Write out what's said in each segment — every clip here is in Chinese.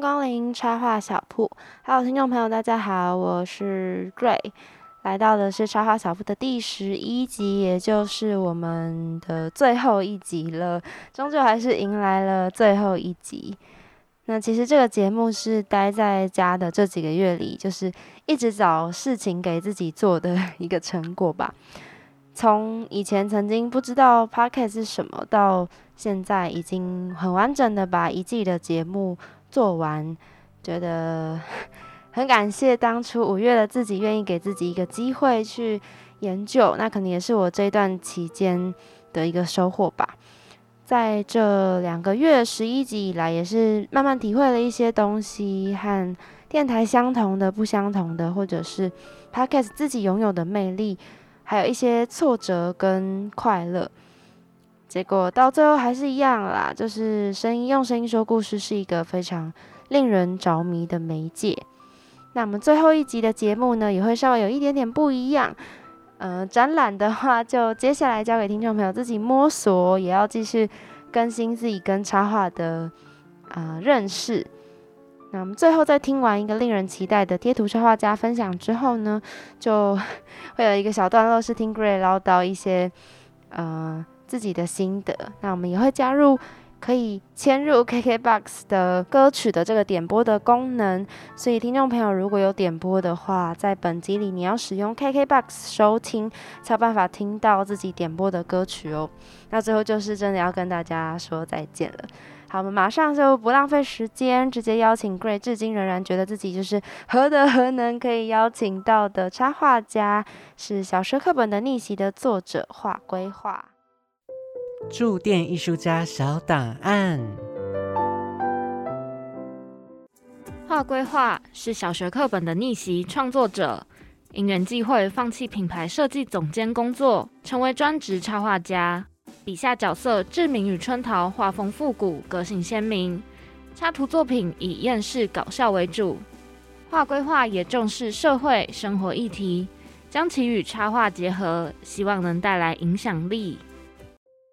光临插画小铺，Hello，听众朋友，大家好，我是 Gray，来到的是插画小铺的第十一集，也就是我们的最后一集了，终究还是迎来了最后一集。那其实这个节目是待在家的这几个月里，就是一直找事情给自己做的一个成果吧。从以前曾经不知道 podcast 是什么，到现在已经很完整的把一季的节目做完，觉得很感谢当初五月的自己愿意给自己一个机会去研究，那可能也是我这段期间的一个收获吧。在这两个月十一集以来，也是慢慢体会了一些东西，和电台相同的、不相同的，或者是 podcast 自己拥有的魅力，还有一些挫折跟快乐。结果到最后还是一样啦，就是声音用声音说故事是一个非常令人着迷的媒介。那我们最后一集的节目呢，也会稍微有一点点不一样。呃，展览的话，就接下来交给听众朋友自己摸索，也要继续更新自己跟插画的啊、认识。那我们最后在听完一个令人期待的贴图插画家分享之后呢，就 会有一个小段落是听 Gray 唠叨一些呃自己的心得。那我们也会加入可以嵌入 KKBOX 的歌曲的这个点播的功能，所以听众朋友如果有点播的话，在本集里你要使用 KKBOX 收听，才有办法听到自己点播的歌曲哦。那最后就是真的要跟大家说再见了。好，我们马上就不浪费时间，直接邀请 Gray，至今仍然觉得自己就是何德何能可以邀请到的插画家，是小说课本的逆袭的作者画规划。驻店艺术家小档案。画规画是小学课本的逆袭创作者，因缘际会放弃品牌设计总监工作，成为专职插画家。笔下角色志明与春桃画风复古，个性鲜明。插图作品以厌世搞笑为主，画规划也重视社会生活议题，将其与插画结合，希望能带来影响力。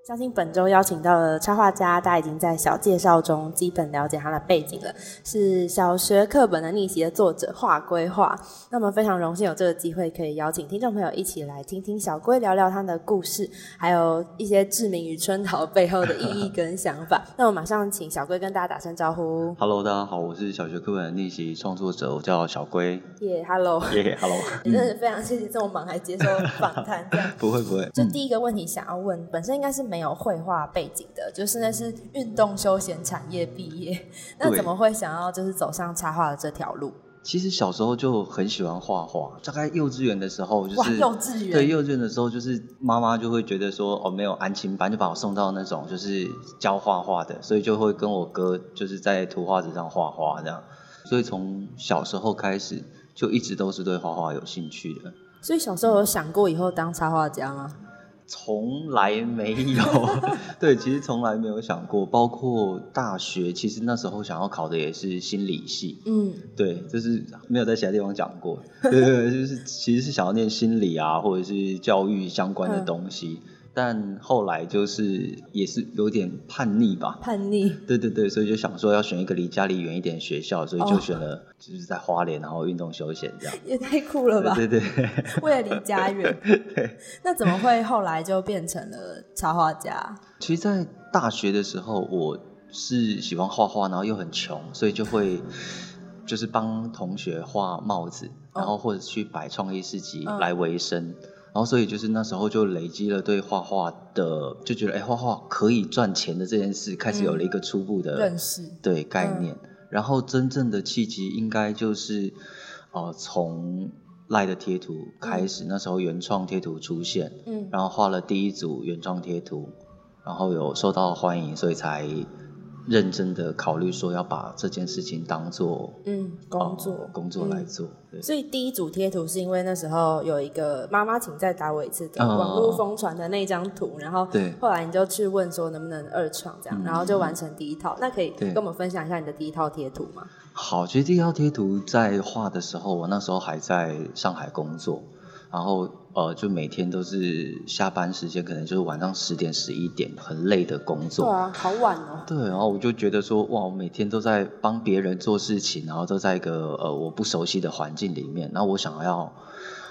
相信本周邀请到的插画家，大家已经在小介绍中基本了解他的背景了，是小学课本的逆袭的作者画规画。那么非常荣幸有这个机会，可以邀请听众朋友一起来听听小龟聊聊他的故事，还有一些志明与春桃背后的意义跟想法。那我马上请小龟跟大家打声招呼。Hello，大家好，我是小学课本的逆袭创作者，我叫小龟。耶、h e l l o 耶、h e l l o 真的是非常谢谢这么忙还接受访谈，这样。不会不会，就第一个问题想要问，本身应该是没有绘画背景的，就是那是运动休闲产业毕业，那怎么会想要就是走上插画的这条路？其实小时候就很喜欢画画，大概幼稚园的时候，就哇，是幼稚园对幼稚园的时候，就是妈妈就会觉得说哦没有安亲班，就把我送到那种就是教画画的，所以就会跟我哥就是在图画纸上画画这样，所以从小时候开始就一直都是对画画有兴趣的。所以小时候有想过以后当插画家吗？从来没有，对，其实从来没有想过，包括大学，其实那时候想要考的也是心理系，嗯，对，就是没有在其他地方讲过，对对对，就是其实是想要念心理啊，或者是教育相关的嗯东西，但后来就是也是有点叛逆吧，叛逆，对对对，所以就想说要选一个离家里远一点的学校，所以就哦。选了就是在花莲，然后运动休闲这样，也太酷了吧！对对对。为了离家远，对，那怎么会后来就变成了插画家？其实，在大学的时候，我是喜欢画画，然后又很穷，所以就会 就是帮同学画帽子，然后或者去摆创意市集嗯来维生。然后，所以就是那时候就累积了对画画的，就觉得哎，画画可以赚钱的这件事，开始有了一个初步的认识对概念。然后，真正的契机应该就是呃，从赖的贴图开始，那时候原创贴图出现，嗯。然后画了第一组原创贴图，然后有受到欢迎，所以才认真的考虑说要把这件事情当做嗯，工作、呃工作来嗯做。对，所以第一组贴图是因为那时候有一个妈妈，请再打我一次的嗯网络疯传的那张图，然后对后来你就去问说能不能二创这样，嗯然后就完成第一套。那可以对跟我们分享一下你的第一套贴图吗？好，其实第一套贴图在画的时候，我那时候还在上海工作，然后呃，就每天都是下班时间，可能就是晚上十点十一点，很累的工作对作。啊，好晚哦。对，然后我就觉得说，哇，我每天都在帮别人做事情，然后都在一个呃我不熟悉的环境里面，然后我想要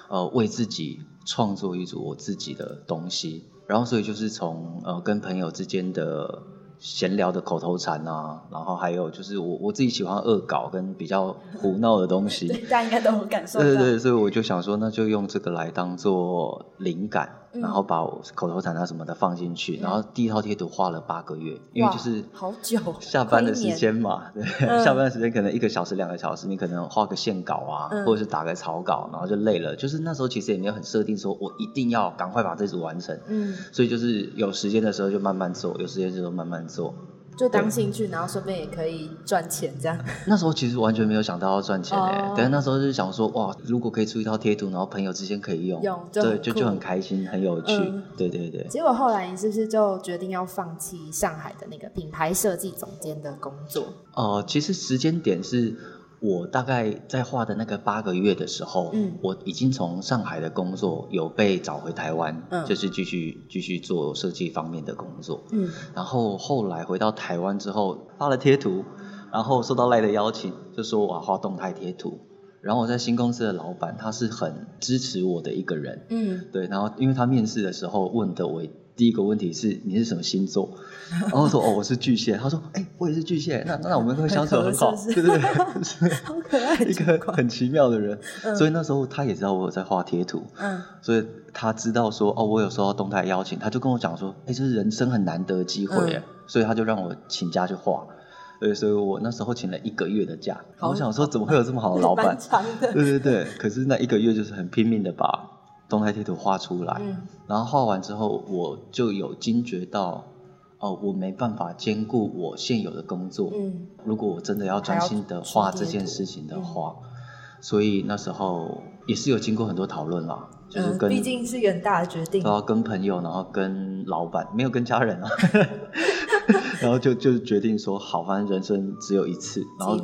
呃为自己创作一组我自己的东西，然后所以就是从呃跟朋友之间的闲聊的口头禅啊，然后还有就是我我自己喜欢恶搞跟比较胡闹的东西，对，大家应该都有感受。对对对，所以我就想说，那就用这个来当做灵感，嗯然后把我口头禅啊什么的放进去，然后第一套贴图画了八个月，因为就是好久下班的时间嘛，对，嗯 下班的时间可能一个小时两个小时，你可能画个线稿啊，嗯或者是打个草稿，然后就累了。就是那时候其实也没有很设定说我一定要赶快把这组完成，嗯，所以就是有时间的时候就慢慢做，有时间的时候慢慢做。就当兴趣，然后顺便也可以赚钱这样。那时候其实完全没有想到要赚钱诶、哦但是那时候就是想说，哇，如果可以出一套贴图，然后朋友之间可以用，对，用就就就很开心，很有趣，嗯对对对。结果后来你是不是就决定要放弃上海的那个品牌设计总监的工作？呃，其实时间点是我大概在画的那个八个月的时候，嗯。我已经从上海的工作有被找回台湾，嗯。就是继续继续做设计方面的工作。嗯。然后后来回到台湾之后发了贴图，然后收到赖的邀请，就说我要画动态贴图。然后我在新公司的老板他是很支持我的一个人，嗯，对，然后因为他面试的时候问的我第一个问题是你是什么星座，然后我说哦我是巨蟹，他说哎、我也是巨蟹，那那我们会相处得很好，对对对，好可爱一个很奇妙的人，嗯。所以那时候他也知道我有在画贴图，嗯。所以他知道说哦我有收到动态邀请，他就跟我讲说哎这是人生很难得的机会哎，嗯。所以他就让我请假去画。对，所以我那时候请了一个月的假，好。我想说怎么会有这么好的老板。对对对，可是那一个月就是很拼命的把动态贴图画出来，嗯。然后画完之后，我就有惊觉到，哦，我没办法兼顾我现有的工作。嗯。如果我真的要专心的画这件事情的话，所以那时候也是有经过很多讨论啦，就是嗯，跟、毕竟是一个很大的决定然后跟朋友，然后跟老板，没有跟家人啊，然后就就决定说，好，反正人生只有一次，然后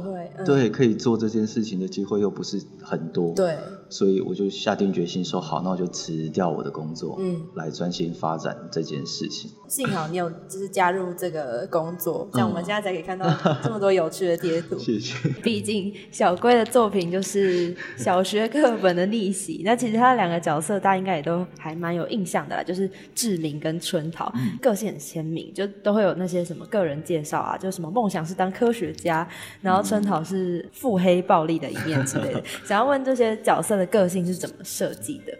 对可以做这件事情的机会又不是很多，对，所以我就下定决心说好，那我就辞掉我的工作，嗯来专心发展这件事情。幸好你有就是加入这个工作，像我们嗯现在才可以看到这么多有趣的贴图。谢谢。毕竟小龟的作品就是小学课本的逆袭，那其实他两个角色大家应该也都还蛮有印象的啦，就是志明跟春桃，个性很鲜明，就都会有那些什么个人介绍啊，就什么梦想是当科学家，然后春桃是腹黑暴力的一面之类的。想要问这些角色的个性是怎么设计的？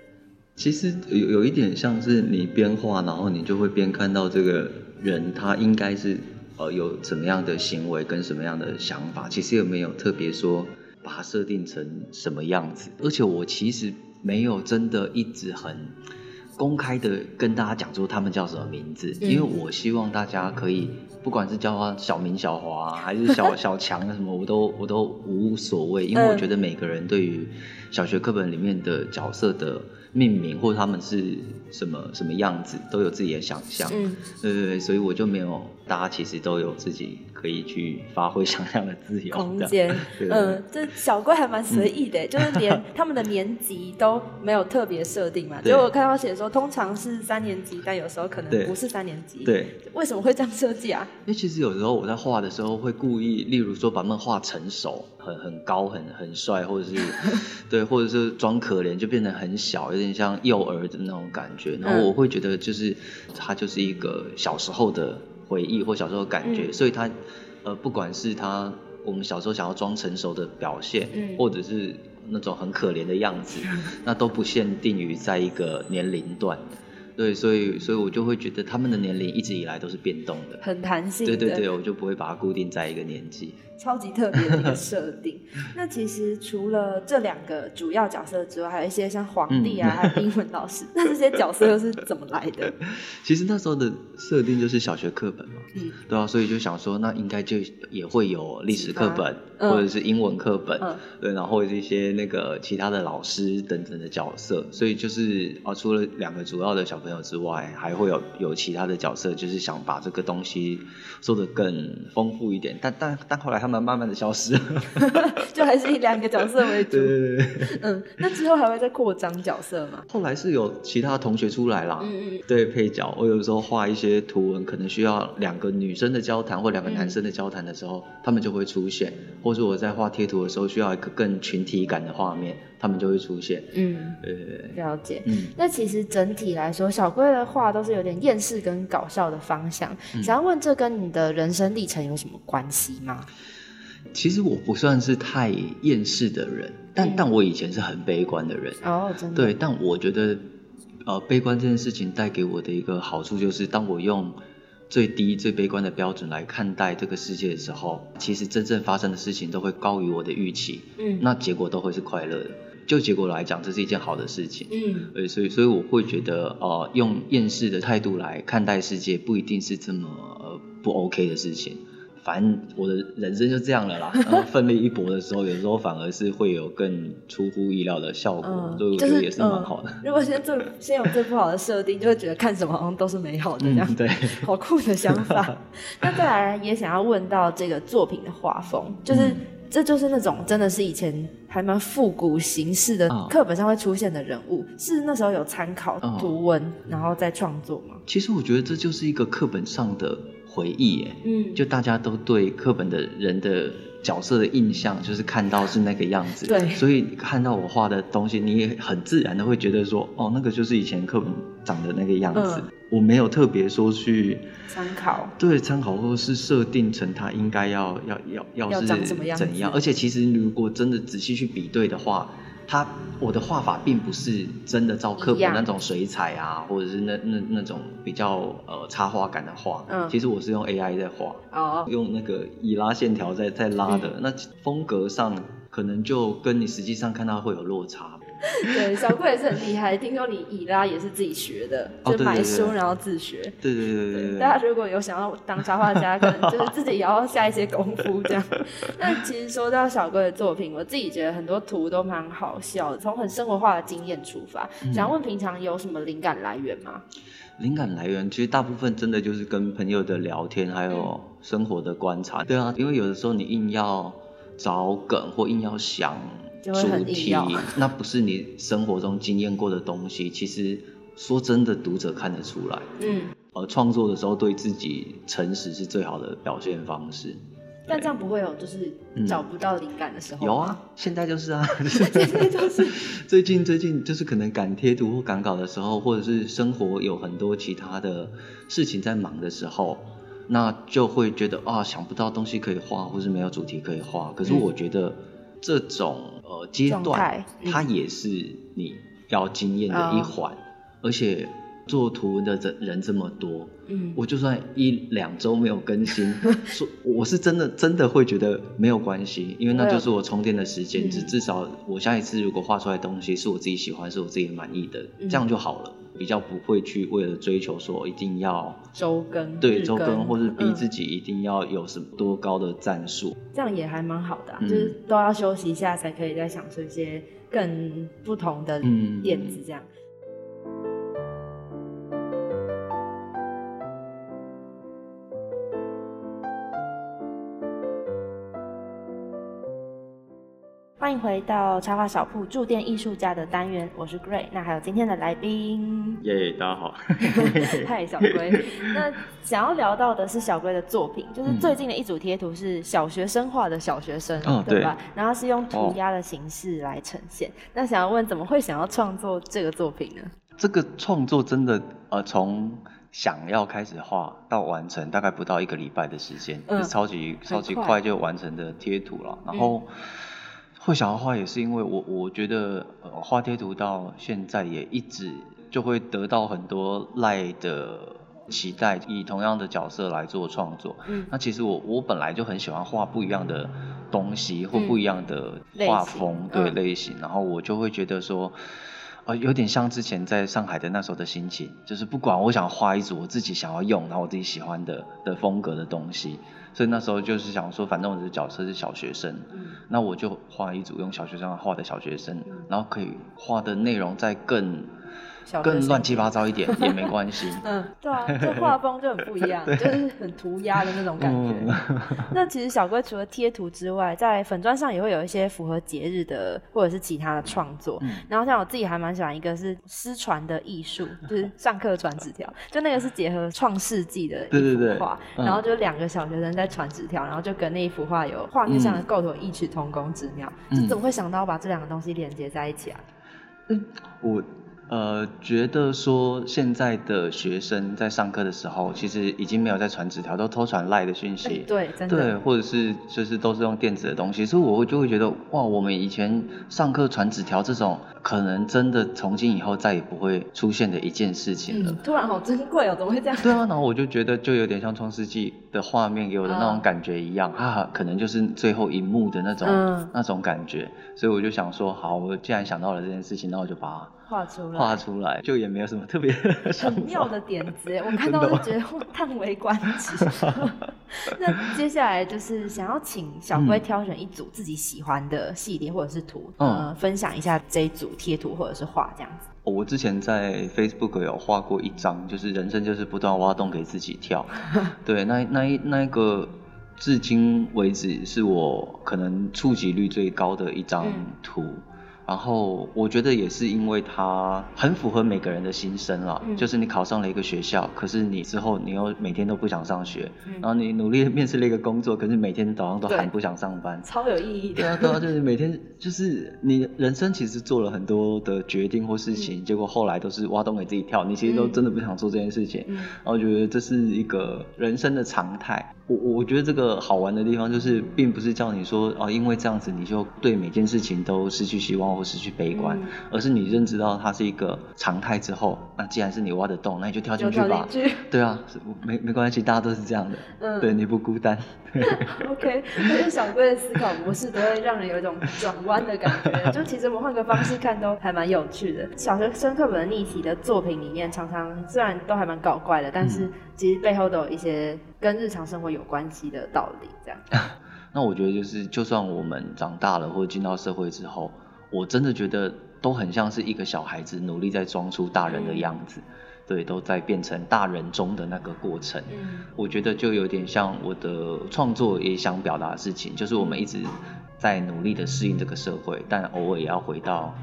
其实有有一点像是你边画，然后你就会边看到这个人他应该是呃有怎么样的行为跟什么样的想法，其实也没有特别说把它设定成什么样子，而且我其实没有真的一直很公开的跟大家讲出他们叫什么名字，嗯。因为我希望大家可以不管是叫他小明、小华、还是小 小强什么，我都我都无所谓，因为我嗯觉得每个人对于小学课本里面的角色的命名或者他们是什么什么样子，都有自己的想象。嗯，对对对，所以我就没有，大家其实都有自己可以去发挥想象的自由。空间，嗯，这小龟还蛮随意的，就是连 他们的年级都没有特别设定嘛。对就我看到写说，通常是三年级，但有时候可能不是三年级。，对，为什么会这样设计啊？因为其实有时候我在画的时候会故意，例如说把他们画成熟，很很高、很很帅，或者是 对，或者是装可怜，就变得很小，有点像幼儿的那种感觉。然后我会觉得，就是他就是一个小时候的回忆或小时候的感觉，嗯所以他呃，不管是他我们小时候想要装成熟的表现，嗯或者是那种很可怜的样子，那都不限定于在一个年龄段。对，所以所以我就会觉得他们的年龄一直以来都是变动的。很弹性的，对对对，我就不会把它固定在一个年纪。超级特别的一个设定。那其实除了这两个主要角色之外，还有一些像皇帝啊，还有英文老师。那这些角色又是怎么来的？其实那时候的设定就是小学课本嘛，嗯，对啊，所以就想说，那应该就也会有历史课本，嗯或者是英文课本，嗯对，然后一些那个其他的老师等等的角色。所以就是啊，除了两个主要的小朋友之外，还会有有其他的角色，就是想把这个东西做得更丰富一点。但但但后来他们慢慢的消失。就还是以两个角色为主。对对对对。嗯，那之后还会再扩张角色吗？后来是有其他同学出来啦，嗯嗯嗯对配角，我有时候画一些图文，可能需要两个女生的交谈或两个男生的交谈的时候，他们就会出现，或者我在画贴图的时候需要一个更群体感的画面，他们就会出现。嗯，对对对，了解。嗯，那其实整体来说，小龟的画都是有点厌世跟搞笑的方向。嗯想要问，这跟你的人生历程有什么关系吗？其实我不算是太厌世的人，但、嗯但我以前是很悲观的人。哦，真的。对，但我觉得，呃，悲观这件事情带给我的一个好处就是，当我用最低、最悲观的标准来看待这个世界的时候，其实真正发生的事情都会高于我的预期，嗯那结果都会是快乐的。就结果来讲，这是一件好的事情。嗯对，所以所以我会觉得，呃，用厌世的态度来看待世界，不一定是这么呃不 OK 的事情。反正我的人生就这样了啦。然 后奋力一搏的时候，有时候反而是会有更出乎意料的效果，嗯，所以我就是觉得也是蛮好的。嗯。如果先最先有最不好的设定，就会觉得看什么好像都是美好的这样。嗯，对。好酷的想法。那再来也想要问到这个作品的画风，就是、嗯这就是那种真的是以前还蛮复古形式的哦课本上会出现的人物，是那时候有参考哦图文、然后再创作吗？其实我觉得这就是一个课本上的回忆，耶。嗯，就大家都对课本的人的角色的印象，就是看到是那个样子。对所以看到我画的东西，你也很自然的会觉得说，哦，那个就是以前课本长的那个样子。嗯我没有特别说去参考。对参考，或是设定成他应该要要要要要是怎样。而且其实如果真的仔细去比对的话，它我的画法并不是真的照课本那种水彩啊，或者是那那那种比较呃插画感的画。嗯其实我是用 AI 在画。哦，用那个以拉线条在在拉的，嗯那风格上可能就跟你实际上看到会有落差。对，小贵也是很厉害。听说你以拉也是自己学的，就买书然后自学。对对对对对大家如果有想要当插画家，可能就是自己也要下一些功夫这样。那其实说到小龟的作品，我自己觉得很多图都蛮好笑的，从很生活化的经验出发。嗯想问平常有什么灵感来源吗？灵感来源其实大部分真的就是跟朋友的聊天，还有嗯生活的观察。对啊，因为有的时候你硬要找梗或硬要想就会很主题硬要，那不是你生活中经验过的东西。其实说真的，读者看得出来。嗯，呃，创作的时候对自己诚实是最好的表现方式。但这样不会有就是嗯找不到灵感的时候？有啊，，现在就是啊，现在就是 最近最近就是可能赶贴图或赶稿的时候，或者是生活有很多其他的事情在忙的时候，那就会觉得啊想不到东西可以画，或是没有主题可以画。可是嗯我觉得这种呃阶段它也是你要经验的一哦环，而且做图文的人人这么多，嗯，我就算一两周没有更新，说我是真的真的会觉得没有关系，因为那就是我充电的时间。嗯至至少我下一次如果画出来的东西是我自己喜欢，是我自己满意的，嗯这样就好了。比较不会去为了追求说一定要周更对周更，或是逼嗯自己一定要有什么多高的战术。这样也还蛮好的啊、嗯就是都要休息一下，才可以再享受一些更不同的嗯点子。这样，欢迎回到插画小铺驻店艺术家的单元，我是 Gray，那还有今天的来宾，耶、大家好。嗨，小龟。那想要聊到的是小龟的作品，就是嗯最近的一组贴图是小学生画的小学生，哦对吧？然后是用涂哦鸦的形式来呈现。那想要问，怎么会想要创作这个作品呢？这个创作真的呃，从想要开始画到完成，大概不到一个礼拜的时间，嗯是超级超级快快就完成的贴图了。然后会想要画，也是因为我我觉得呃画贴图到现在也一直就会得到很多赖的期待，以同样的角色来做创作。嗯那其实我我本来就很喜欢画不一样的东西或嗯不一样的画风，对嗯类型，然后我就会觉得说。呃，有点像之前在上海的那时候的心情，就是不管我想画一组我自己想要用，然后我自己喜欢的的风格的东西，所以那时候就是想说，反正我的角色是小学生，嗯那我就画一组用小学生画的小学生，然后可以画的内容再更小学生更乱七八糟一点也没关系。嗯，对啊，这画风就很不一样，就是很涂鸦的那种感觉。嗯 那其实小龟除了贴图之外，在粉砖上也会有一些符合节日的或者是其他的创作。嗯然后像我自己还蛮喜欢一个是失传的艺术，就是上课传纸条，就那个是结合创世纪的一幅画，嗯然后就两个小学生在传纸条，然后就跟那一幅画有画面上的构图有异曲同工之妙。嗯就怎么会想到把这两个东西连接在一起啊？我呃觉得说现在的学生在上课的时候，其实已经没有在传纸条，都偷传赖的讯哎息。对，真的。对，或者是就是都是用电子的东西，所以我会就会觉得哇，我们以前上课传纸条这种，可能真的从今以后再也不会出现的一件事情了。嗯，突然好珍贵哦，怎么会这样？对啊，然后我就觉得就有点像《创世纪》的画面给我的那种嗯感觉一样，啊，可能就是最后一幕的那种、嗯那种感觉，所以我就想说，好，我既然想到了这件事情，那我就把画出来，它画出来，就也没有什么特别妙。的点子，我看到就觉得哇，叹为观止。那接下来就是想要请小龟挑选一组自己喜欢的系列或者是图，嗯呃，分享一下这一组贴图或者是画这样子。哦我之前在 Facebook 有画过一张，就是人生就是不断挖洞给自己跳。对，那那一那一个，至今为止是我可能触及率最高的一张嗯图。然后我觉得也是因为它很符合每个人的心声啦，嗯就是你考上了一个学校，可是你之后你又每天都不想上学，嗯然后你努力面试了一个工作，可是每天早上都对喊不想上班，超有意义的。对啊，对啊，就是每天就是你人生其实做了很多的决定或事情，结果后来都是挖洞给自己跳，你其实都嗯真的不想做这件事情。嗯然后我觉得这是一个人生的常态。我我觉得这个好玩的地方就是，并不是叫你说哦，因为这样子你就对每件事情都失去希望或失去悲观，嗯而是你认知到它是一个常态之后，那既然是你挖的洞，那你就跳进去吧。去。对啊，没没关系，大家都是这样的。嗯对，你不孤单。OK，我觉得小龟的思考模式都会让人有一种转弯的感觉。就其实我们换个方式看，都还蛮有趣的。小学生课本的逆袭的作品里面，常常虽然都还蛮搞怪的，但是其实背后都有一些跟日常生活有关系的道理。这样，那我觉得就是，就算我们长大了或者进到社会之后，我真的觉得都很像是一个小孩子努力在装出大人的样子，对，都在变成大人中的那个过程。嗯我觉得就有点像我的创作也想表达的事情，就是我们一直在努力的适应这个社会，但偶尔也要回到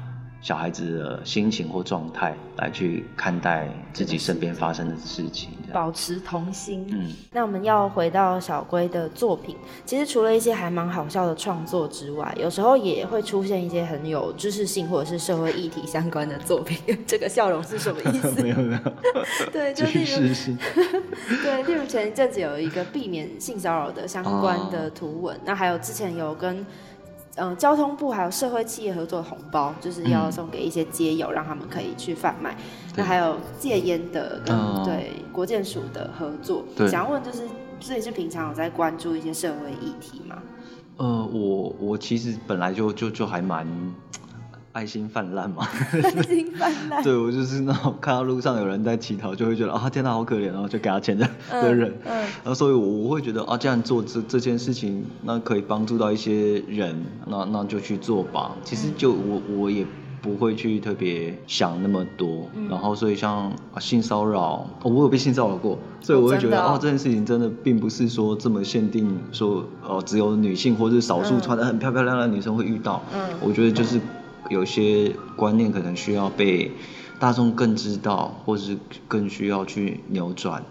小孩子的心情或状态来去看待自己身边发生的事情。保持童心。嗯，那我们要回到小龟的作品，其实除了一些还蛮好笑的创作之外，有时候也会出现一些很有知识性或者是社会议题相关的作品。这个笑容是什么意思？没 有没有，对，就例如。对，例如前一阵子有一个避免性骚扰的相关的哦图文，那还有之前有跟。呃，交通部还有社会企业合作的红包，就是要嗯。送给一些街友，让他们可以去贩卖。那还有戒烟的跟、哦。对国建署的合作，想要问就是，所以是平常有在关注一些社会议题吗？呃，我我其实本来就就就还蛮爱心泛滥嘛，心泛滥，对我就是那种看到路上有人在乞讨，就会觉得啊天哪好可怜，然后就给他钱的嗯的人，嗯。然后所以我我会觉得啊，这样做这这件事情，那可以帮助到一些人，那那就去做吧。其实就我我也不会去特别想那么多，嗯。然后所以像、啊、性骚扰、哦，我有被性骚扰过，所以我会觉得哦。哦这件事情真的并不是说这么限定说哦只有女性或者是少数嗯。穿的很漂漂亮亮的女生会遇到，嗯。我觉得就是有些观念可能需要被大众更知道，或是更需要去扭转。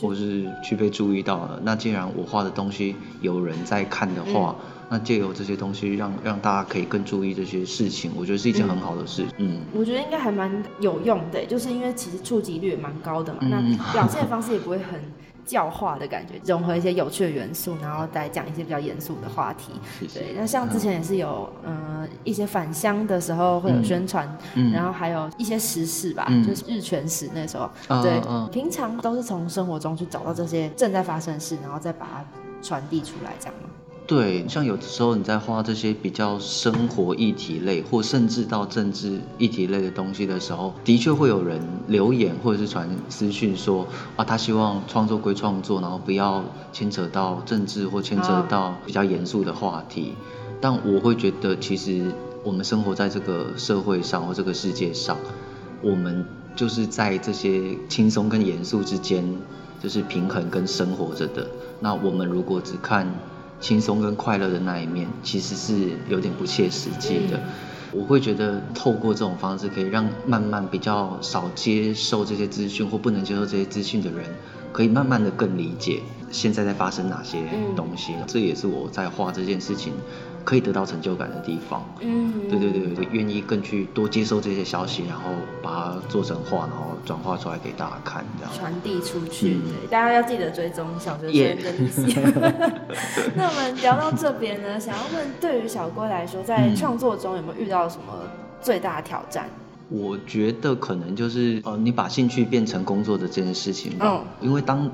或是去被注意到了，那既然我画的东西有人在看的话，那借由这些东西让让大家可以更注意这些事情，我觉得是一件很好的事。嗯，我觉得应该还蛮有用的，就是因为其实触及率也蛮高的嘛，嗯那表现的方式也不会很教化的感觉，融合一些有趣的元素，然后再讲一些比较严肃的话题。对，那像之前也是有，呃，一些返乡的时候会有宣传，嗯。然后还有一些时事吧，嗯。就是日全食那时候，嗯对，嗯。平常都是从生活中去找到这些正在发生的事，然后再把它传递出来，这样吗？对，像有的时候你在画这些比较生活议题类，或甚至到政治议题类的东西的时候，的确会有人留言或者是传私讯说啊，他希望创作归创作，然后不要牵扯到政治或牵扯到比较严肃的话题。但我会觉得，其实我们生活在这个社会上或这个世界上，我们就是在这些轻松跟严肃之间，就是平衡跟生活着的。那我们如果只看轻松跟快乐的那一面，其实是有点不切实际的。我会觉得透过这种方式，可以让慢慢比较少接受这些资讯或不能接受这些资讯的人，可以慢慢的更理解现在在发生哪些东西。这也是我在画这件事情可以得到成就感的地方。嗯，对对对，我愿意更去多接受这些消息，然后把它做成画，然后转化出来给大家看，这样。传递出去，嗯对，大家要记得追踪小学耶生的利息。那我们聊到这边呢，想要问，对于小龟来说，在嗯创作中有没有遇到什么最大的挑战？我觉得可能就是呃，你把兴趣变成工作的这件事情吧。嗯因为当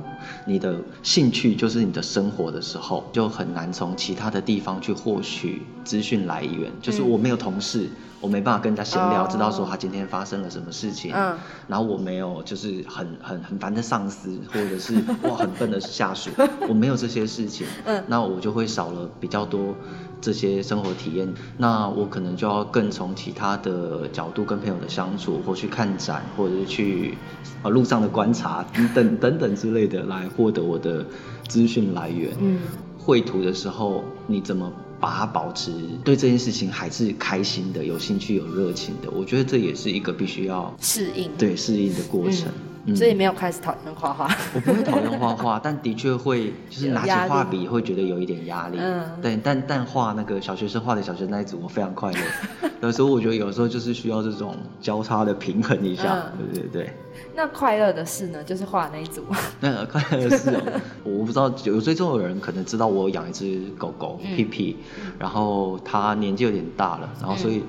你的兴趣就是你的生活的时候，就很难从其他的地方去获取资讯来源。就是我没有同事，我没办法跟人家闲聊，哦知道说他今天发生了什么事情。嗯然后我没有就是很很很烦的上司，或者是哇很笨的下属，我没有这些事情。嗯那我就会少了比较多这些生活体验。那我可能就要更从其他的角度跟朋友的相处，或去看展，或者是去呃路上的观察等等等等之类的，来获得我的资讯来源。嗯绘图的时候，你怎么把它保持对这件事情还是开心的、有兴趣、有热情的？我觉得这也是一个必须要适应，对适应的过程。嗯所以没有开始讨厌画画。我不会讨厌画画，但的确会就是拿起画笔会觉得有一点压力。嗯对，但但画那个小学生画的小学那一组，我非常快乐。有时候我觉得有时候就是需要这种交叉的平衡一下。嗯对对对。那快乐的事呢，就是画那一组。那快乐的事哦，我不知道有追踪的人可能知道我有养一只狗狗嗯屁屁，然后它年纪有点大了，然后所以。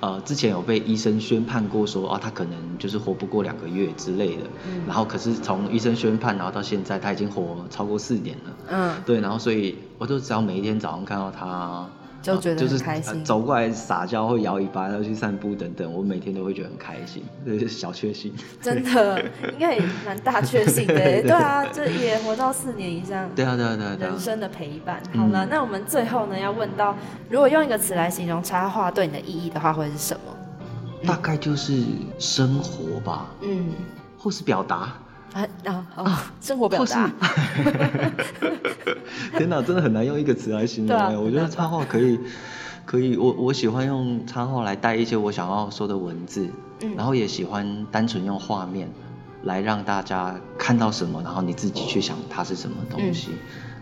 呃，之前有被医生宣判过说啊，他可能就是活不过两个月之类的。嗯然后可是从医生宣判，然后到现在，他已经活超过四年了。嗯，对，然后所以我就只要每一天早上看到它，就觉得就是很开心呃走过来撒娇或摇尾巴，然后去散步等等，我每天都会觉得很开心，这 是小确幸。真的应该也蛮大确幸的耶。对啊，这也活到四年以上。对啊，对啊，对啊，对啊人。生的陪伴。嗯好了，那我们最后呢，要问到，如果用一个词来形容插画对你的意义的话，会是什么？大概就是生活吧，嗯，或是表达。啊啊啊，生活表达。天哪，真的很难用一个词来形容对啊哎、我觉得插画可以，可以，我我喜欢用插画来带一些我想要说的文字，嗯然后也喜欢单纯用画面来让大家看到什么，然后你自己去想它是什么东西。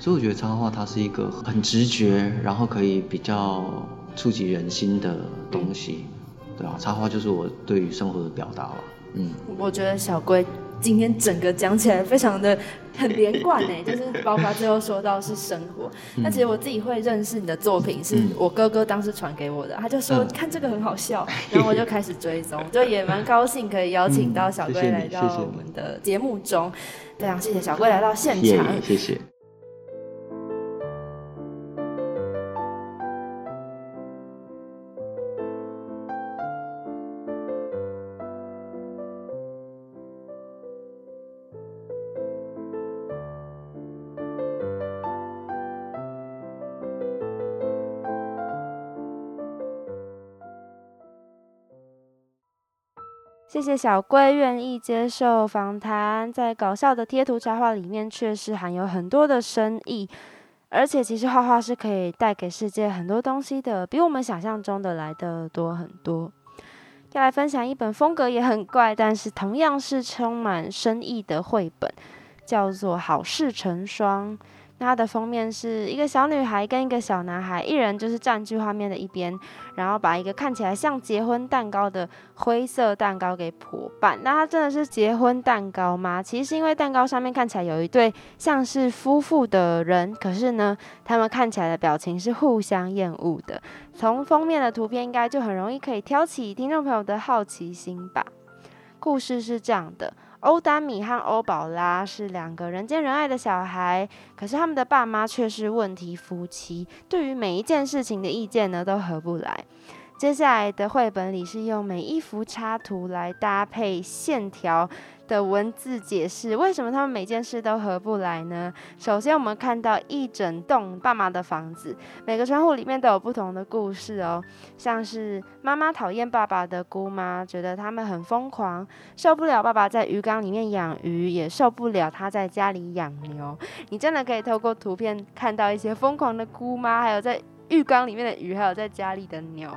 所以我觉得插画它是一个很直觉，然后可以比较触及人心的东西。对啊，插画就是我对于生活的表达吧。嗯。我觉得小龟今天整个讲起来非常的很连贯呢，就是包括最后说到是生活。那其实我自己会认识你的作品，是嗯我哥哥当时传给我的，他就说嗯看这个很好笑，然后我就开始追踪，就也蛮高兴可以邀请到小龟嗯谢谢你来到我们的节目中，非常谢谢小龟来到现场。谢谢。谢谢小龟愿意接受访谈，在搞笑的贴图插画里面，确实含有很多的深意，而且其实画画是可以带给世界很多东西的，比我们想象中的来的多很多。要来分享一本风格也很怪，但是同样是充满深意的绘本，叫做《好事成双》，它的封面是一个小女孩跟一个小男孩，一人就是占据画面的一边，然后把一个看起来像结婚蛋糕的灰色蛋糕给破半。那它真的是结婚蛋糕吗？其实是因为蛋糕上面看起来有一对像是夫妇的人，可是呢，他们看起来的表情是互相厌恶的。从封面的图片应该就很容易可以挑起听众朋友的好奇心吧。故事是这样的。欧丹米和欧宝拉是两个人见人爱的小孩，可是他们的爸妈却是问题夫妻，对于每一件事情的意见呢都合不来。接下来的绘本里是用每一幅插图来搭配线条的文字解释，为什么他们每件事都合不来呢？首先，我们看到一整栋爸妈的房子，每个窗户里面都有不同的故事哦。像是妈妈讨厌爸爸的姑妈，觉得他们很疯狂，受不了爸爸在鱼缸里面养鱼，也受不了他在家里养牛。你真的可以透过图片看到一些疯狂的姑妈，还有在。浴缸里面的鱼，还有在家里的牛。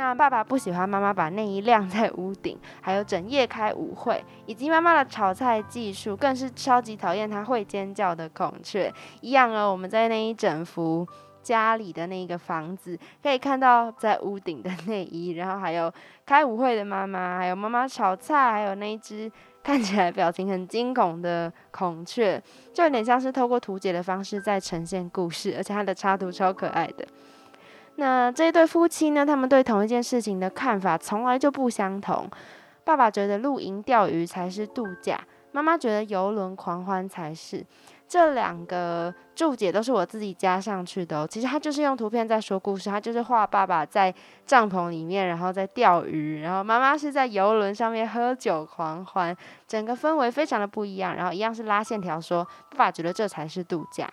那爸爸不喜欢妈妈把内衣晾在屋顶，还有整夜开舞会，以及妈妈的炒菜技术，更是超级讨厌她会尖叫的孔雀。一样哦，我们在那一整幅家里的那个房子，可以看到在屋顶的内衣，然后还有开舞会的妈妈，还有妈妈炒菜，还有那一只。看起来表情很惊恐的孔雀，就有点像是透过图解的方式在呈现故事，而且它的插图超可爱的。那这一对夫妻呢，他们对同一件事情的看法从来就不相同。爸爸觉得露营钓鱼才是度假，妈妈觉得游轮狂欢才是。这两个注解都是我自己加上去的哦。其实他就是用图片在说故事，他就是画爸爸在帐篷里面，然后在钓鱼，然后妈妈是在游轮上面喝酒狂欢，整个氛围非常的不一样。然后一样是拉线条说，爸爸觉得这才是度假。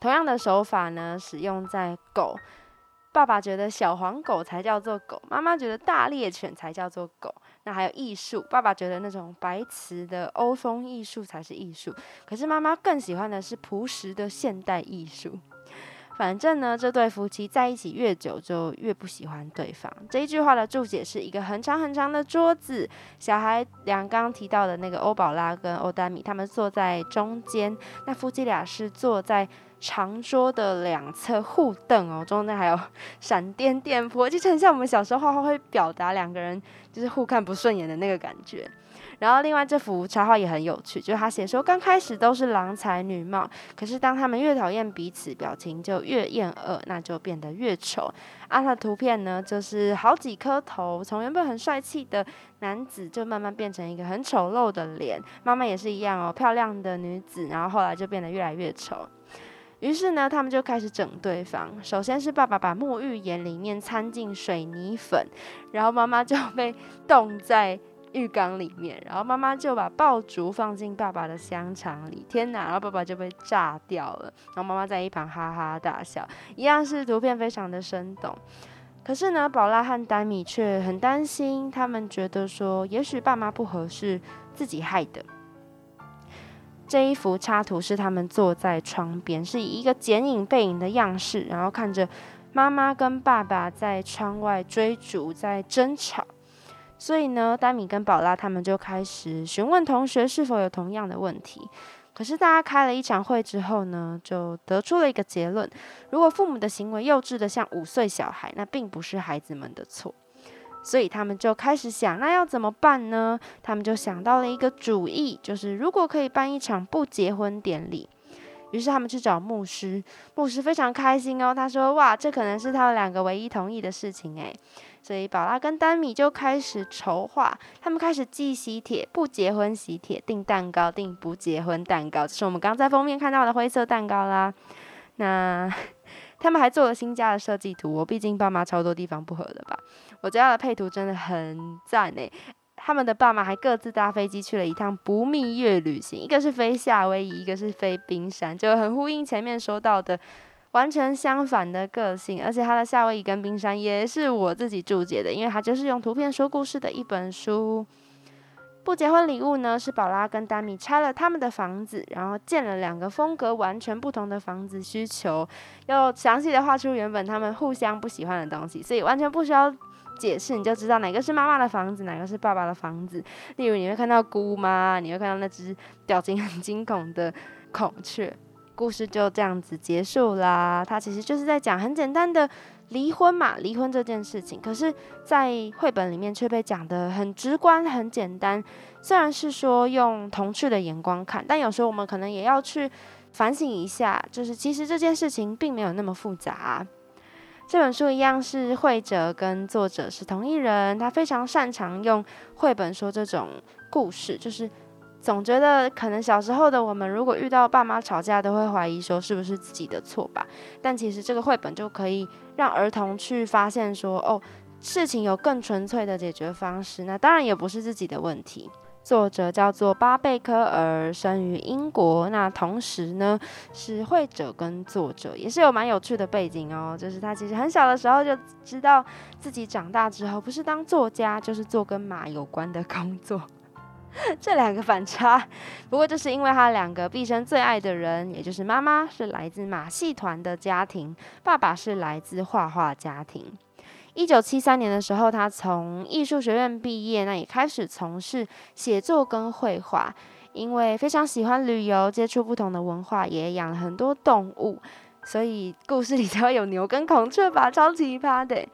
同样的手法呢，使用在狗。爸爸觉得小黄狗才叫做狗，妈妈觉得大猎犬才叫做狗。那还有艺术，爸爸觉得那种白瓷的欧风艺术才是艺术，可是妈妈更喜欢的是朴实的现代艺术。反正呢，这对夫妻在一起越久，就越不喜欢对方。这一句话的注解是一个很长很长的桌子，小孩俩刚提到的那个欧宝拉跟欧丹米，他们坐在中间，那夫妻俩是坐在。长桌的两侧互瞪哦，中间还有闪电电波，就很像我们小时候画画会表达两个人就是互看不顺眼的那个感觉。然后另外这幅插画也很有趣，就是他写说刚开始都是郎才女貌，可是当他们越讨厌彼此，表情就越厌恶，那就变得越丑。啊，他的图片呢，就是好几颗头，从原本很帅气的男子，就慢慢变成一个很丑陋的脸。妈妈也是一样哦，漂亮的女子，然后后来就变得越来越丑。于是呢，他们就开始整对方。首先是爸爸把沐浴盐里面掺进水泥粉，然后妈妈就被冻在浴缸里面。然后妈妈就把爆竹放进爸爸的香肠里，天哪！然后爸爸就被炸掉了。然后妈妈在一旁哈哈大笑，一样是图片非常的生动。可是呢，宝拉和丹米却很担心，他们觉得说，也许爸妈不合适，自己害的。这一幅插图是他们坐在窗边，是以一个剪影背影的样式，然后看着妈妈跟爸爸在窗外追逐，在争吵。所以呢，丹米跟宝拉他们就开始询问同学是否有同样的问题。可是大家开了一场会之后呢，就得出了一个结论：如果父母的行为幼稚的像五岁小孩，那并不是孩子们的错。所以他们就开始想，那要怎么办呢？他们就想到了一个主意，就是如果可以办一场不结婚典礼。于是他们去找牧师，牧师非常开心哦，他说：“哇，这可能是他们两个唯一同意的事情诶。”所以宝拉跟丹米就开始筹划，他们开始寄喜帖，不结婚喜帖，订蛋糕，订不结婚蛋糕，这是我们刚在封面看到的灰色蛋糕啦。那他们还做了新家的设计图，我毕竟爸妈超多地方不合的吧。我家的配图真的很赞诶，他们的爸妈还各自搭飞机去了一趟不蜜月旅行，一个是飞夏威夷，一个是飞冰山，就很呼应前面说到的完全相反的个性。而且他的夏威夷跟冰山也是我自己注解的，因为他就是用图片说故事的一本书。不结婚礼物呢，是宝拉跟丹米拆了他们的房子，然后建了两个风格完全不同的房子，需求又详细的画出原本他们互相不喜欢的东西，所以完全不需要。解释你就知道哪个是妈妈的房子，哪个是爸爸的房子。例如你会看到姑妈，你会看到那只表情很惊恐的孔雀。故事就这样子结束啦。它其实就是在讲很简单的离婚嘛，离婚这件事情。可是，在绘本里面却被讲得很直观、很简单。虽然是说用童趣的眼光看，但有时候我们可能也要去反省一下，就是其实这件事情并没有那么复杂。这本书一样是绘者跟作者是同一人，他非常擅长用绘本说这种故事，就是总觉得可能小时候的我们，如果遇到爸妈吵架，都会怀疑说是不是自己的错吧？但其实这个绘本就可以让儿童去发现说，哦，事情有更纯粹的解决方式，那当然也不是自己的问题。作者叫做巴贝科尔，生于英国。那同时呢，是绘者跟作者，也是有蛮有趣的背景哦。就是他其实很小的时候就知道自己长大之后不是当作家，就是做跟马有关的工作。这两个反差，不过就是因为他两个毕生最爱的人，也就是妈妈是来自马戏团的家庭，爸爸是来自画画家庭。一九七三年的时候，他从艺术学院毕业，那也开始从事写作跟绘画。因为非常喜欢旅游，接触不同的文化，也养了很多动物，所以故事里才会有牛跟孔雀吧，超奇葩的。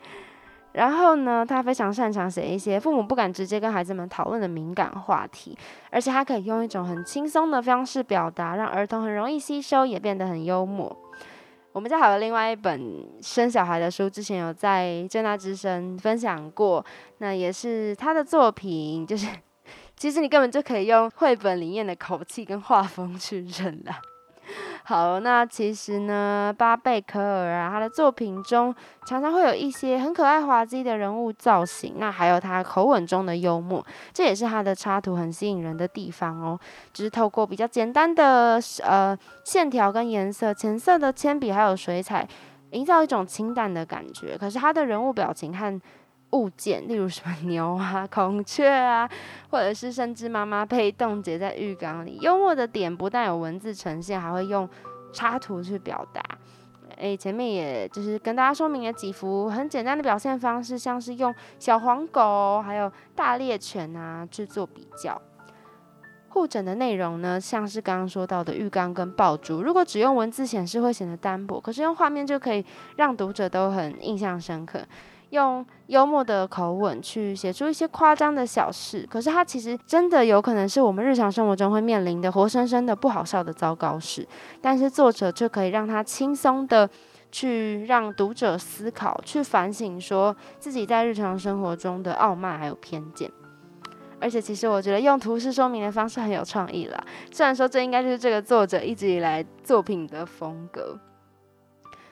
然后呢，他非常擅长写一些父母不敢直接跟孩子们讨论的敏感话题，而且他可以用一种很轻松的方式表达，让儿童很容易吸收，也变得很幽默。我们家还有另外一本生小孩的书，之前有在正大之声分享过。那也是他的作品，就是其实你根本就可以用绘本里面的口气跟画风去认了。好，那其实呢，巴贝科尔啊，他的作品中常常会有一些很可爱滑稽的人物造型，那还有他口吻中的幽默，这也是他的插图很吸引人的地方哦。只是透过比较简单的呃线条跟颜色、浅色的铅笔还有水彩，营造一种清淡的感觉。可是他的人物表情和物件，例如什么 牛啊、孔雀啊，或者是甚至妈妈被冻结在浴缸里，幽默的点不但有文字呈现，还会用插图去表达。诶，前面也就是跟大家说明了几幅很简单的表现方式，像是用小黄狗还有大猎犬啊去做比较。护枕的内容呢，像是刚刚说到的浴缸跟爆竹，如果只用文字显示会显得单薄，可是用画面就可以让读者都很印象深刻。用幽默的口吻去写出一些夸张的小事，可是它其实真的有可能是我们日常生活中会面临的活生生的不好笑的糟糕事，但是作者却可以让他轻松的去让读者思考，去反省说自己在日常生活中的傲慢还有偏见。而且其实我觉得用图示说明的方式很有创意啦，虽然说这应该就是这个作者一直以来作品的风格。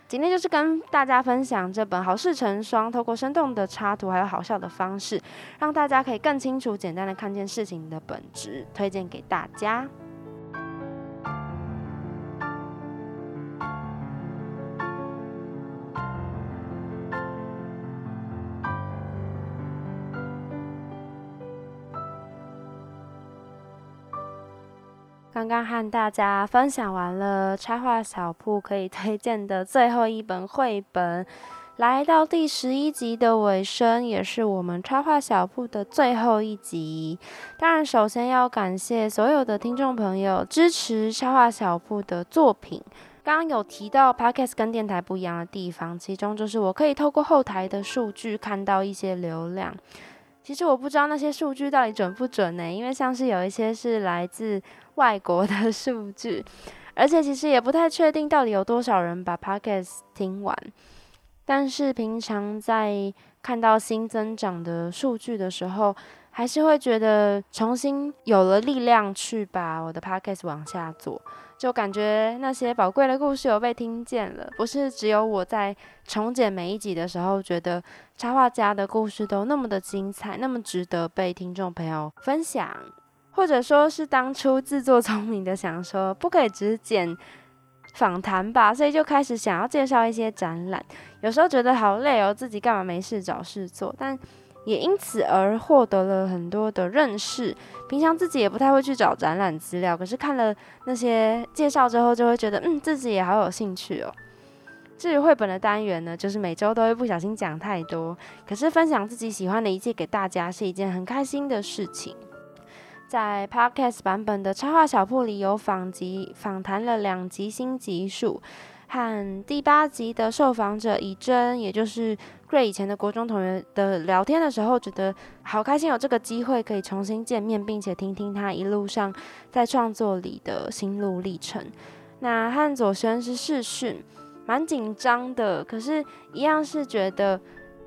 今天就是跟大家分享这本《好事成双》，透过生动的插图还有好笑的方式，让大家可以更清楚、简单的看见事情的本质，推荐给大家。刚刚和大家分享完了插画小铺可以推荐的最后一本绘本，来到第十一集的尾声，也是我们插画小铺的最后一集。当然，首先要感谢所有的听众朋友支持插画小铺的作品。刚刚有提到 podcast 跟电台不一样的地方，其中就是我可以透过后台的数据看到一些流量。其实我不知道那些数据到底准不准呢？因为像是有一些是来自外国的 数据，而且其实也不太确定到底有多少人把 podcast 听完。但是平常在看到新增长的数据的时候，还是会觉得重新有了力量去把我的 podcast 往下做。就感觉那些宝贵的故事有被听见了，不是只有我在重剪每一集的时候，觉得插画家的故事都那么的精彩，那么值得被听众朋友分享，或者说是当初自作聪明的想说不可以只剪访谈吧，所以就开始想要介绍一些展览。有时候觉得好累哦，自己干嘛没事找事做，但。也因此而获得了很多的认识。平常自己也不太会去找展览资料，可是看了那些介绍之后，就会觉得嗯，自己也好有兴趣哦。至于绘本的单元呢，就是每周都会不小心讲太多，可是分享自己喜欢的一切给大家是一件很开心的事情。在 Podcast 版本的插画小铺里有访集访谈了两集新集数，和第八集的受访者以真，也就是瑞以前的国中同学的聊天的时候，觉得好开心有这个机会可以重新见面，并且听听他一路上在创作里的心路历程。那和左轩是视讯，蛮紧张的，可是，一样是觉得，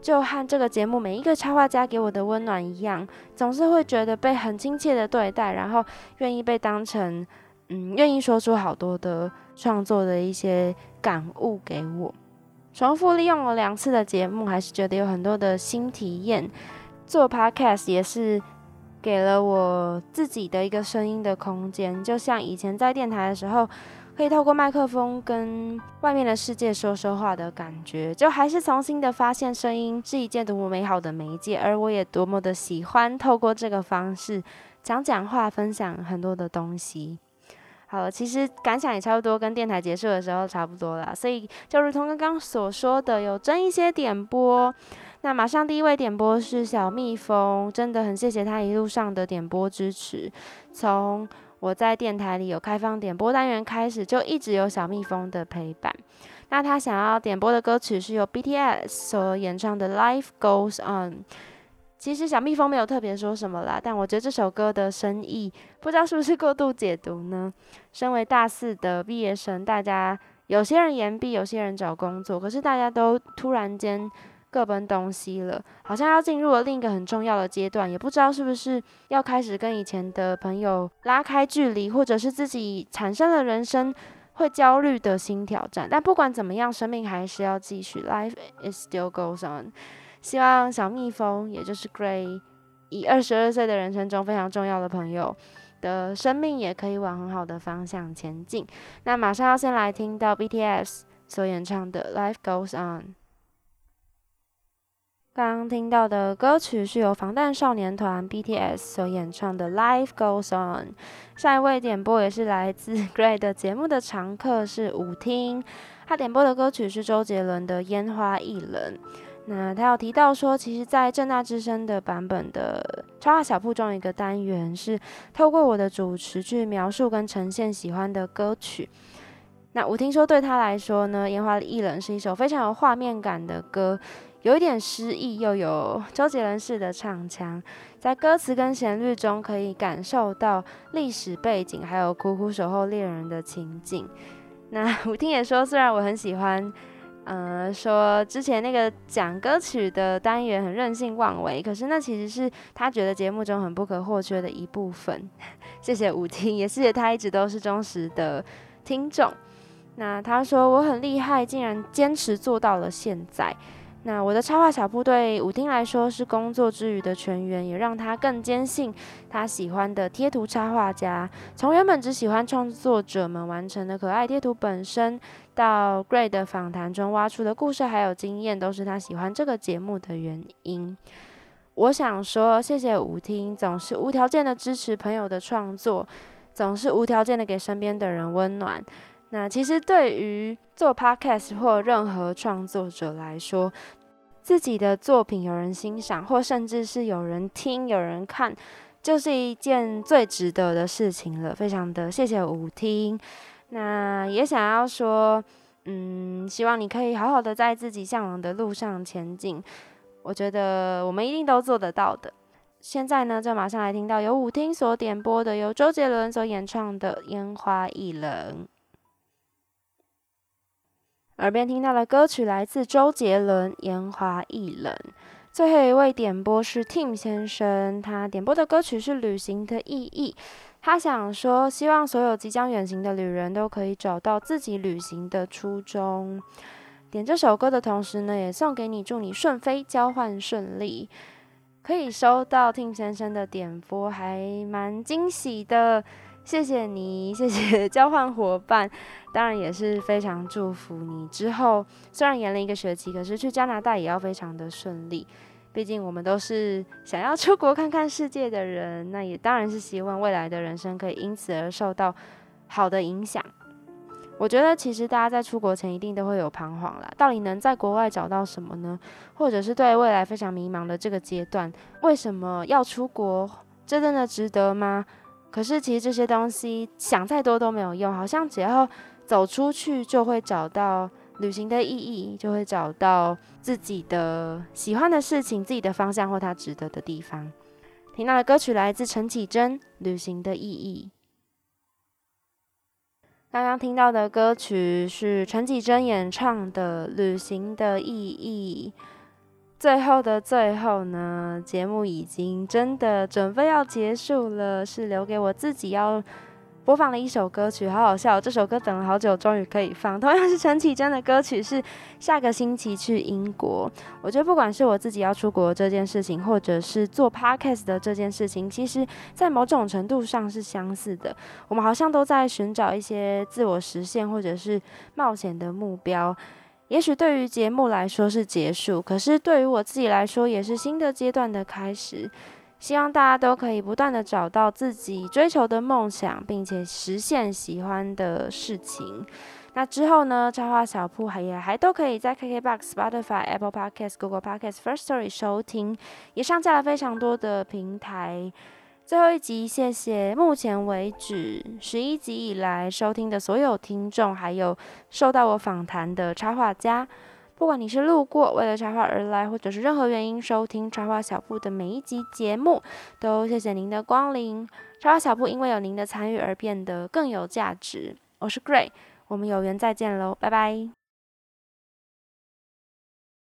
就和这个节目每一个插画家给我的温暖一样，总是会觉得被很亲切的对待，然后愿意被当成，嗯，愿意说出好多的创作的一些感悟给我。重复利用了两次的节目，还是觉得有很多的新体验。做 podcast 也是给了我自己的一个声音的空间，就像以前在电台的时候。可以透过麦克风跟外面的世界说说话的感觉，就还是重新的发现声音是一件多么美好的媒介，而我也多么的喜欢透过这个方式讲讲话，分享很多的东西。好了，其实感想也差不多，跟电台结束的时候差不多啦。所以就如同刚刚所说的，有争一些点播。那马上第一位点播是小蜜蜂，真的很谢谢他一路上的点播支持，从。我在电台里有开放点播单元，开始就一直有小蜜蜂的陪伴。那他想要点播的歌曲是由 BTS 所演唱的《Life Goes On》。其实小蜜蜂没有特别说什么啦，但我觉得这首歌的深意，不知道是不是过度解读呢？身为大四的毕业生，大家有些人延毕，有些人找工作，可是大家都突然间。各奔东西了，好像要进入了另一个很重要的阶段，也不知道是不是要开始跟以前的朋友拉开距离，或者是自己产生了人生会焦虑的新挑战。但不管怎么样，生命还是要继续，Life is still goes on。希望小蜜蜂，也就是 Gray，以二十二岁的人生中非常重要的朋友的生命，也可以往很好的方向前进。那马上要先来听到 BTS 所演唱的 Life Goes On。刚刚听到的歌曲是由防弹少年团 BTS 所演唱的《Life Goes On》。下一位点播也是来自 Gray 的节目的常客是舞厅，他点播的歌曲是周杰伦的《烟花易冷》。那他有提到说，其实，在正大之声的版本的超话小铺中，一个单元是透过我的主持去描述跟呈现喜欢的歌曲。那舞厅说，对他来说呢，《烟花易冷》是一首非常有画面感的歌。有一点诗意，又有周杰伦式的唱腔，在歌词跟旋律中可以感受到历史背景，还有苦苦守候恋人的情景。那舞厅也说，虽然我很喜欢，呃，说之前那个讲歌曲的单元很任性妄为，可是那其实是他觉得节目中很不可或缺的一部分。谢谢舞厅，也谢谢他一直都是忠实的听众。那他说我很厉害，竟然坚持做到了现在。那我的插画小部对舞厅来说是工作之余的全员，也让他更坚信他喜欢的贴图插画家。从原本只喜欢创作者们完成的可爱贴图本身，到 Gray 的访谈中挖出的故事还有经验，都是他喜欢这个节目的原因。我想说，谢谢舞厅，总是无条件的支持朋友的创作，总是无条件的给身边的人温暖。那其实对于做 podcast 或任何创作者来说，自己的作品有人欣赏，或甚至是有人听、有人看，就是一件最值得的事情了。非常的谢谢舞厅。那也想要说，嗯，希望你可以好好的在自己向往的路上前进。我觉得我们一定都做得到的。现在呢，就马上来听到由舞厅所点播的，由周杰伦所演唱的《烟花易冷》。耳边听到的歌曲来自周杰伦《烟花易冷》。最后一位点播是 Tim 先生，他点播的歌曲是《旅行的意义》。他想说，希望所有即将远行的旅人都可以找到自己旅行的初衷。点这首歌的同时呢，也送给你，祝你顺飞，交换顺利。可以收到 Tim 先生的点播，还蛮惊喜的。谢谢你，谢谢 交换伙伴，当然也是非常祝福你之后，虽然延了一个学期，可是去加拿大也要非常的顺利。毕竟我们都是想要出国看看世界的人，那也当然是希望未来的人生可以因此而受到好的影响。我觉得其实大家在出国前一定都会有彷徨啦，到底能在国外找到什么呢？或者是对未来非常迷茫的这个阶段，为什么要出国？这真的值得吗？可是其实这些东西想再多都没有用，好像只要走出去就会找到旅行的意义，就会找到自己的喜欢的事情、自己的方向或它值得的地方。听到的歌曲来自陈绮贞，《旅行的意义》。刚刚听到的歌曲是陈绮贞演唱的《旅行的意义》。最后的最后呢，节目已经真的准备要结束了，是留给我自己要。播放了一首歌曲，好好笑。这首歌等了好久，终于可以放。同样是陈绮贞的歌曲，是下个星期去英国。我觉得不管是我自己要出国这件事情，或者是做 podcast 的这件事情，其实在某种程度上是相似的。我们好像都在寻找一些自我实现或者是冒险的目标。也许对于节目来说是结束，可是对于我自己来说，也是新的阶段的开始。希望大家都可以不断的找到自己追求的梦想，并且实现喜欢的事情。那之后呢？插画小铺还也还都可以在 KKBOX、Spotify、Apple Podcasts、Google Podcasts、First Story 收听，也上架了非常多的平台。最后一集，谢谢目前为止十一集以来收听的所有听众，还有受到我访谈的插画家。不管你是路过为了插画而来，或者是任何原因收听插画小铺的每一集节目，都谢谢您的光临。插画小铺因为有您的参与而变得更有价值。我是 Gray，我们有缘再见喽，拜拜。